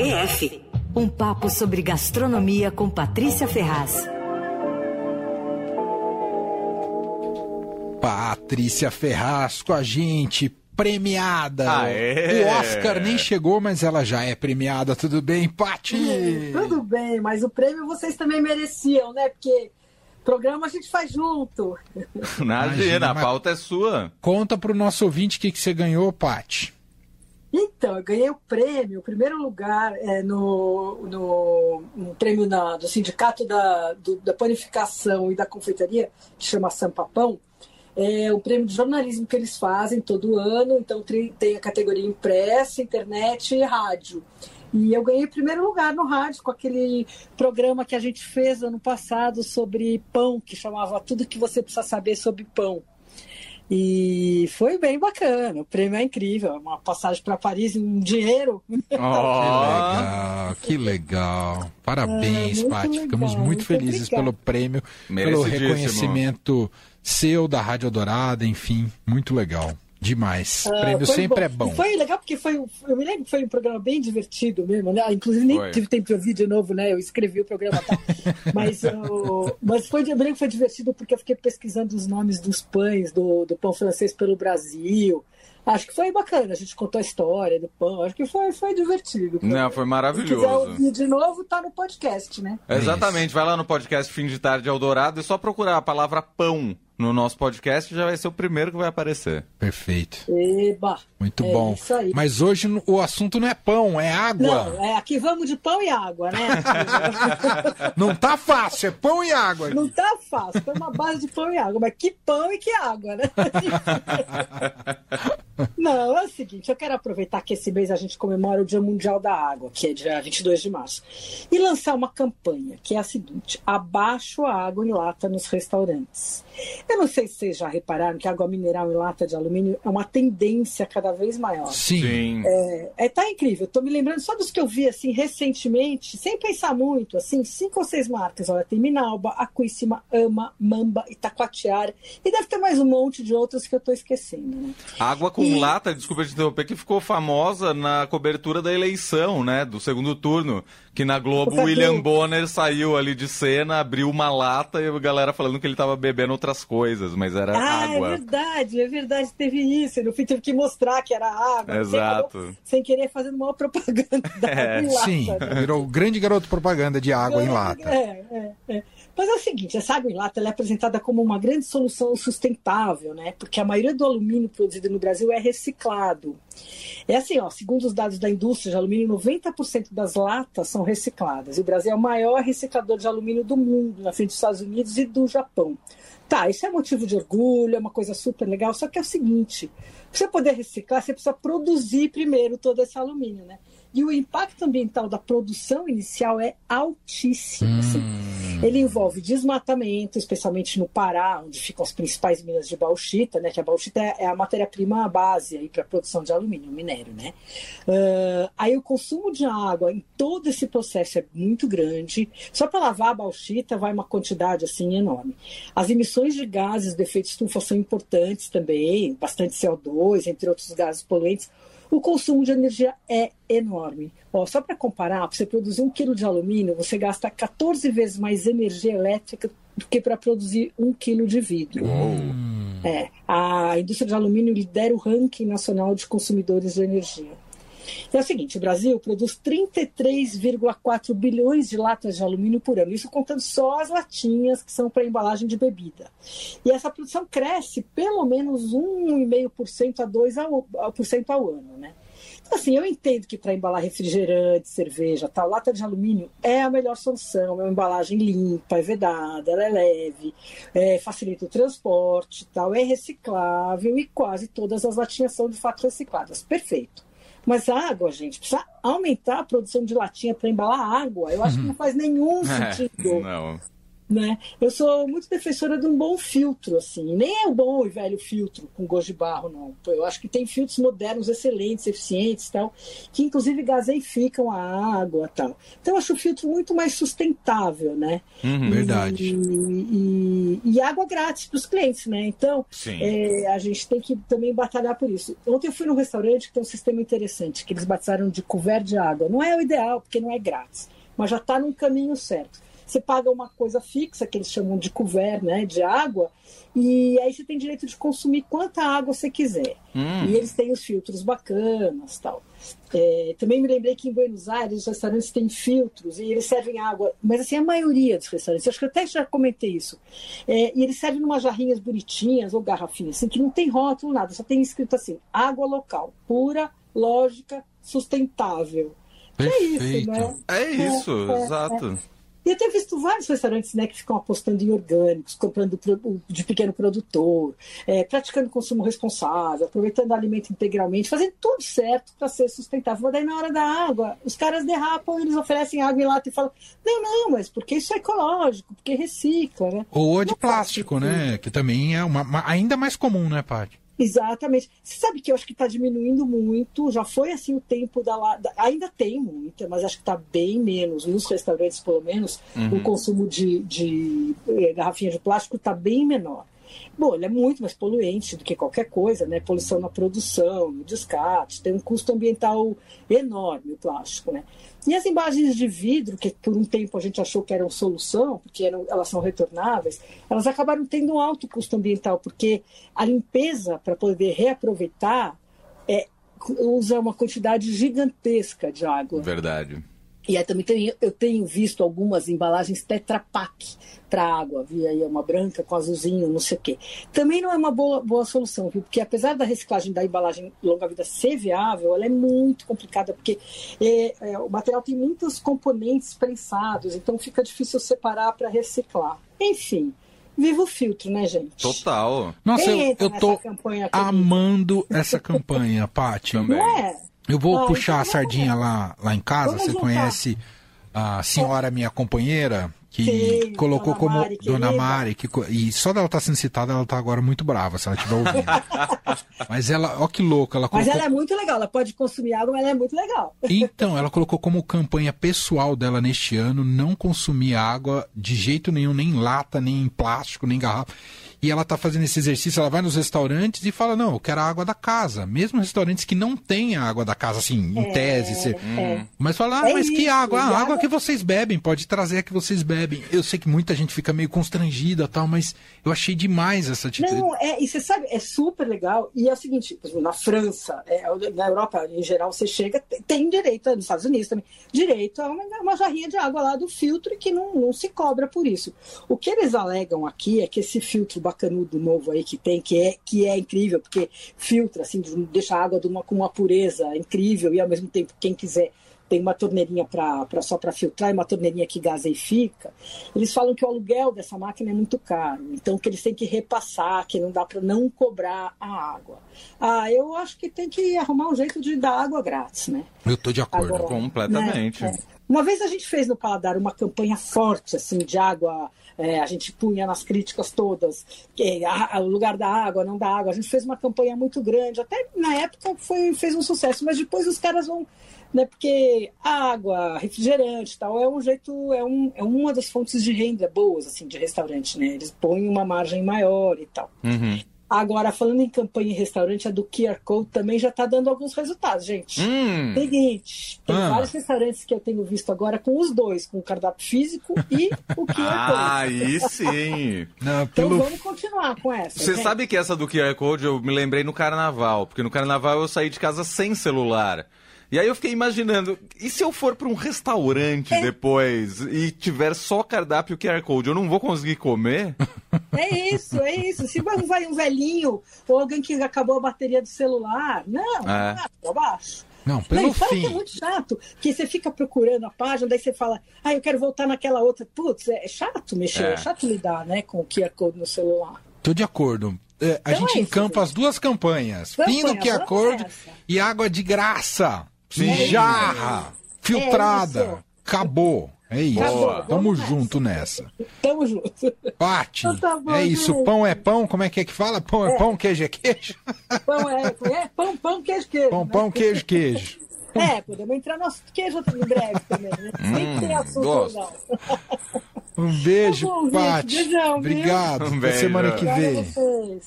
BF. Um papo sobre gastronomia com Patrícia Ferraz. Patrícia Ferraz com a gente, premiada. Aê! O Oscar nem chegou, mas ela já é premiada. Tudo bem, Pati? Tudo bem, mas o prêmio vocês também mereciam, né? Porque programa a gente faz junto. Imagina, a pauta é sua. Conta pro nosso ouvinte o que, que você ganhou, Pati. Então, eu ganhei o prêmio, o primeiro lugar é no, no, prêmio na, do Sindicato da, do, da Panificação e da Confeitaria, que chama Sampapão. É o prêmio de jornalismo que eles fazem todo ano, então tem a categoria impressa, internet e rádio. E eu ganhei primeiro lugar no rádio com aquele programa que a gente fez ano passado sobre pão, que chamava Tudo que você precisa saber sobre pão. E foi bem bacana. O prêmio é incrível. Uma passagem para Paris em um dinheiro. Oh. Que legal, que legal. Parabéns, é, Paty. Ficamos muito, muito felizes obrigado. pelo prêmio, pelo reconhecimento seu da Rádio Dourada, enfim, muito legal. Demais. O prêmio sempre bom. é bom. E foi legal porque foi, eu me lembro que foi um programa bem divertido mesmo, né? Inclusive nem foi. tive tempo de ouvir de novo, né? Eu escrevi o programa, tá? mas, eu, mas foi, eu me lembro que foi divertido porque eu fiquei pesquisando os nomes dos pães do, do pão francês pelo Brasil. Acho que foi bacana, a gente contou a história do pão, acho que foi, foi divertido. Não, foi maravilhoso. Se quiser ouvir de novo, tá no podcast, né? Exatamente, vai lá no podcast Fim de Tarde Eldorado e só procurar a palavra pão no nosso podcast, já vai ser o primeiro que vai aparecer. Perfeito. Eba! Muito é bom. Mas hoje o assunto não é pão, é água. Não, é aqui vamos de pão e água, né? não tá fácil, é pão e água. Não tá fácil, foi uma base de pão e água, mas que pão e que água, né? não, é o seguinte, eu quero aproveitar que esse mês a gente comemora o Dia Mundial da Água, que é dia 22 de março, e lançar uma campanha, que é a seguinte, abaixo a água em lata nos restaurantes. Eu não sei se vocês já repararam que água mineral em lata de alumínio é uma tendência cada vez maior. Sim. É, é tá incrível. Estou me lembrando só dos que eu vi assim recentemente, sem pensar muito, assim, cinco ou seis marcas. Olha, tem Minalba, Aquíssima, Ama, Mamba, Itacoatiara e deve ter mais um monte de outras que eu estou esquecendo. Né? Água com lata, desculpa te interromper, que ficou famosa na cobertura da eleição, né, do segundo turno, que na Globo o William Bonner saiu ali de cena, abriu uma lata e a galera falando que ele estava bebendo outras coisas, mas era ah, água. é verdade, é verdade, teve isso. No fim teve que mostrar que era água. Exato. Sem, querer fazendo uma propaganda da é, água em lata. Sim, né? virou o grande garoto propaganda de água em lata. É, é. Mas é o seguinte, essa água em lata é apresentada como uma grande solução sustentável, né? Porque a maioria do alumínio produzido no Brasil é reciclado. É assim, ó, segundo os dados da indústria de alumínio, 90% das latas são recicladas. E o Brasil é o maior reciclador de alumínio do mundo, na frente dos Estados Unidos e do Japão. Tá, isso é motivo de orgulho, é uma coisa super legal, só que é o seguinte: para você poder reciclar, você precisa produzir primeiro todo esse alumínio, né? E o impacto ambiental da produção inicial é altíssimo. Assim. Hum. Assim. Ele envolve desmatamento, especialmente no Pará, onde ficam as principais minas de bauxita, né? Que a bauxita é, a matéria-prima base para a produção de alumínio, minério, né? Uh, aí o consumo de água em todo esse processo é muito grande. Só para lavar a bauxita vai uma quantidade assim enorme. As emissões de gases de efeito estufa são importantes também, bastante CO2, entre outros gases poluentes o consumo de energia é enorme. Ó, só para comparar, para você produzir um quilo de alumínio, você gasta 14 vezes mais energia elétrica do que para produzir um quilo de vidro. É, a indústria de alumínio lidera o ranking nacional de consumidores de energia. É o seguinte, o Brasil produz 33,4 bilhões de latas de alumínio por ano, isso contando só as latinhas que são para embalagem de bebida. E essa produção cresce pelo menos 1,5% a 2% ao ano, né? Assim, eu entendo que para embalar refrigerante, cerveja, tal, lata de alumínio é a melhor solução. É uma embalagem limpa, é vedada, ela é leve, é, facilita o transporte, tal, é reciclável e quase todas as latinhas são de fato recicladas. Perfeito. Mas a água, gente, precisa aumentar a produção de latinha para embalar água. Eu acho que não faz nenhum é, sentido. não. Né? Eu sou muito defensora de um bom filtro, assim. Nem é o bom e velho filtro com gosto de barro, não. Eu acho que tem filtros modernos, excelentes, eficientes, tal, que inclusive gaseificam a água, tal. Então eu acho o filtro muito mais sustentável, né? Uhum, e, verdade. E, e, e, água grátis para os clientes, né? Então é, a gente tem que também batalhar por isso. Ontem eu fui num restaurante que tem um sistema interessante, que eles batizaram de couvert de água. Não é o ideal, porque não é grátis, mas já está num caminho certo você paga uma coisa fixa, que eles chamam de couvert, né, de água, e aí você tem direito de consumir quanta água você quiser. Hum. E eles têm os filtros bacanas tal. É, também me lembrei que em Buenos Aires os restaurantes têm filtros e eles servem água, mas assim, a maioria dos restaurantes, acho que eu até já comentei isso, é, e eles servem em umas jarrinhas bonitinhas ou garrafinhas, assim, que não tem rótulo, nada, só tem escrito assim, água local, pura, lógica, sustentável. Perfeito. É isso, né? É isso, é, é exato. É. E eu tenho visto vários restaurantes né, que ficam apostando em orgânicos, comprando de pequeno produtor, é, praticando consumo responsável, aproveitando alimento integralmente, fazendo tudo certo para ser sustentável. Mas daí na hora da água, os caras derrapam, eles oferecem água em lata e falam: não, não, mas porque isso é ecológico, porque recicla, né? Ou de plástico, né? Que também é uma, uma, ainda mais comum, né, Paty? Exatamente. Você sabe que eu acho que está diminuindo muito, já foi assim o tempo da, da ainda tem muita, mas acho que está bem menos, nos restaurantes pelo menos, uhum. o consumo de, de eh, garrafinha de plástico está bem menor. Bom, ele é muito mais poluente do que qualquer coisa, né? Poluição na produção, no descarte, tem um custo ambiental enorme o plástico, né? E as embalagens de vidro, que por um tempo a gente achou que eram solução, porque eram, elas são retornáveis, elas acabaram tendo um alto custo ambiental, porque a limpeza para poder reaproveitar é, usa uma quantidade gigantesca de água. Verdade. E aí também tem, eu tenho visto algumas embalagens Tetra Pak para água, vi aí uma branca com azulzinho, não sei o quê. Também não é uma boa, boa solução, viu? Porque apesar da reciclagem da embalagem longa-vida ser viável, ela é muito complicada, porque é, é, o material tem muitos componentes prensados, então fica difícil separar para reciclar. Enfim, viva o filtro, né, gente? Total. Nossa, eu, eu tô amando essa campanha, Paty. Não é? Eu vou ah, puxar então a sardinha lá, lá em casa. Você juntar. conhece a senhora, minha companheira, que Sim, colocou Dona como Mari, Dona Mari, que, e só dela estar tá sendo citada, ela está agora muito brava, se ela estiver ouvindo. mas ela, ó que louca, ela colocou... Mas ela é muito legal, ela pode consumir água, mas ela é muito legal. então, ela colocou como campanha pessoal dela neste ano não consumir água de jeito nenhum, nem em lata, nem em plástico, nem em garrafa e ela está fazendo esse exercício, ela vai nos restaurantes e fala, não, eu quero a água da casa. Mesmo restaurantes que não têm a água da casa, assim, em é, tese. Você... É. Mas fala, ah, é mas que água? Ah, água que vocês bebem, pode trazer a que vocês bebem. Eu sei que muita gente fica meio constrangida tal, mas eu achei demais essa atitude. Não, é, e você sabe, é super legal. E é o seguinte, na França, é, na Europa em geral, você chega, tem direito, nos Estados Unidos também, direito a uma, uma jarrinha de água lá do filtro e que não, não se cobra por isso. O que eles alegam aqui é que esse filtro bacanudo novo aí que tem, que é, que é incrível, porque filtra, assim, deixa a água de uma, com uma pureza incrível e ao mesmo tempo quem quiser tem uma torneirinha pra, pra, só para filtrar e uma torneirinha que gaseifica, eles falam que o aluguel dessa máquina é muito caro, então que eles têm que repassar, que não dá para não cobrar a água. Ah, eu acho que tem que arrumar um jeito de dar água grátis, né? Eu tô de acordo. Agora, Completamente. Né, é. Uma vez a gente fez no Paladar uma campanha forte, assim, de água é, a gente punha nas críticas todas que o lugar da água, não da água. A gente fez uma campanha muito grande, até na época foi, fez um sucesso, mas depois os caras vão. Né, porque água, refrigerante tal, é um jeito, é, um, é uma das fontes de renda boas assim, de restaurante, né? Eles põem uma margem maior e tal. Uhum. Agora, falando em campanha em restaurante, a do QR Code também já está dando alguns resultados, gente. Hum. Seguinte, tem ah. vários restaurantes que eu tenho visto agora com os dois, com o cardápio físico e o QR Code. Ah, aí sim! Não, então pelo... Então vamos continuar com essa. Você sabe que essa do QR Code eu me lembrei no carnaval, porque no carnaval eu saí de casa sem celular. E aí eu fiquei imaginando, e se eu for para um restaurante é. depois e tiver só cardápio QR Code, eu não vou conseguir comer? É isso, é isso. Se vai um velhinho ou alguém que acabou a bateria do celular, não, é. não, baixo. Não, pelo não, fim. Que é muito chato, que você fica procurando a página, daí você fala, ah, eu quero voltar naquela outra. Putz, é chato mexer, é, é chato lidar, né, com o QR Code no celular. Tô de acordo. É, a então gente é encampa as duas campanhas. Fim do QR Code e água de graça. Sim. Jarra, filtrada. Acabou. É isso. Boa. Tamo junto nessa. Tamo junto. Pati, então tá bom, é isso. Gente. Pão é pão, como é que é que fala? Pão é, é pão, queijo é queijo? Pão é, é pão, pão, queijo, queijo. Pão, pão, queijo, queijo. É, podemos entrar no queijo em breve também, né? Sempre tem assunto legal. Um beijo, tá Paty. Obrigado. Um beijo. Até semana que vem.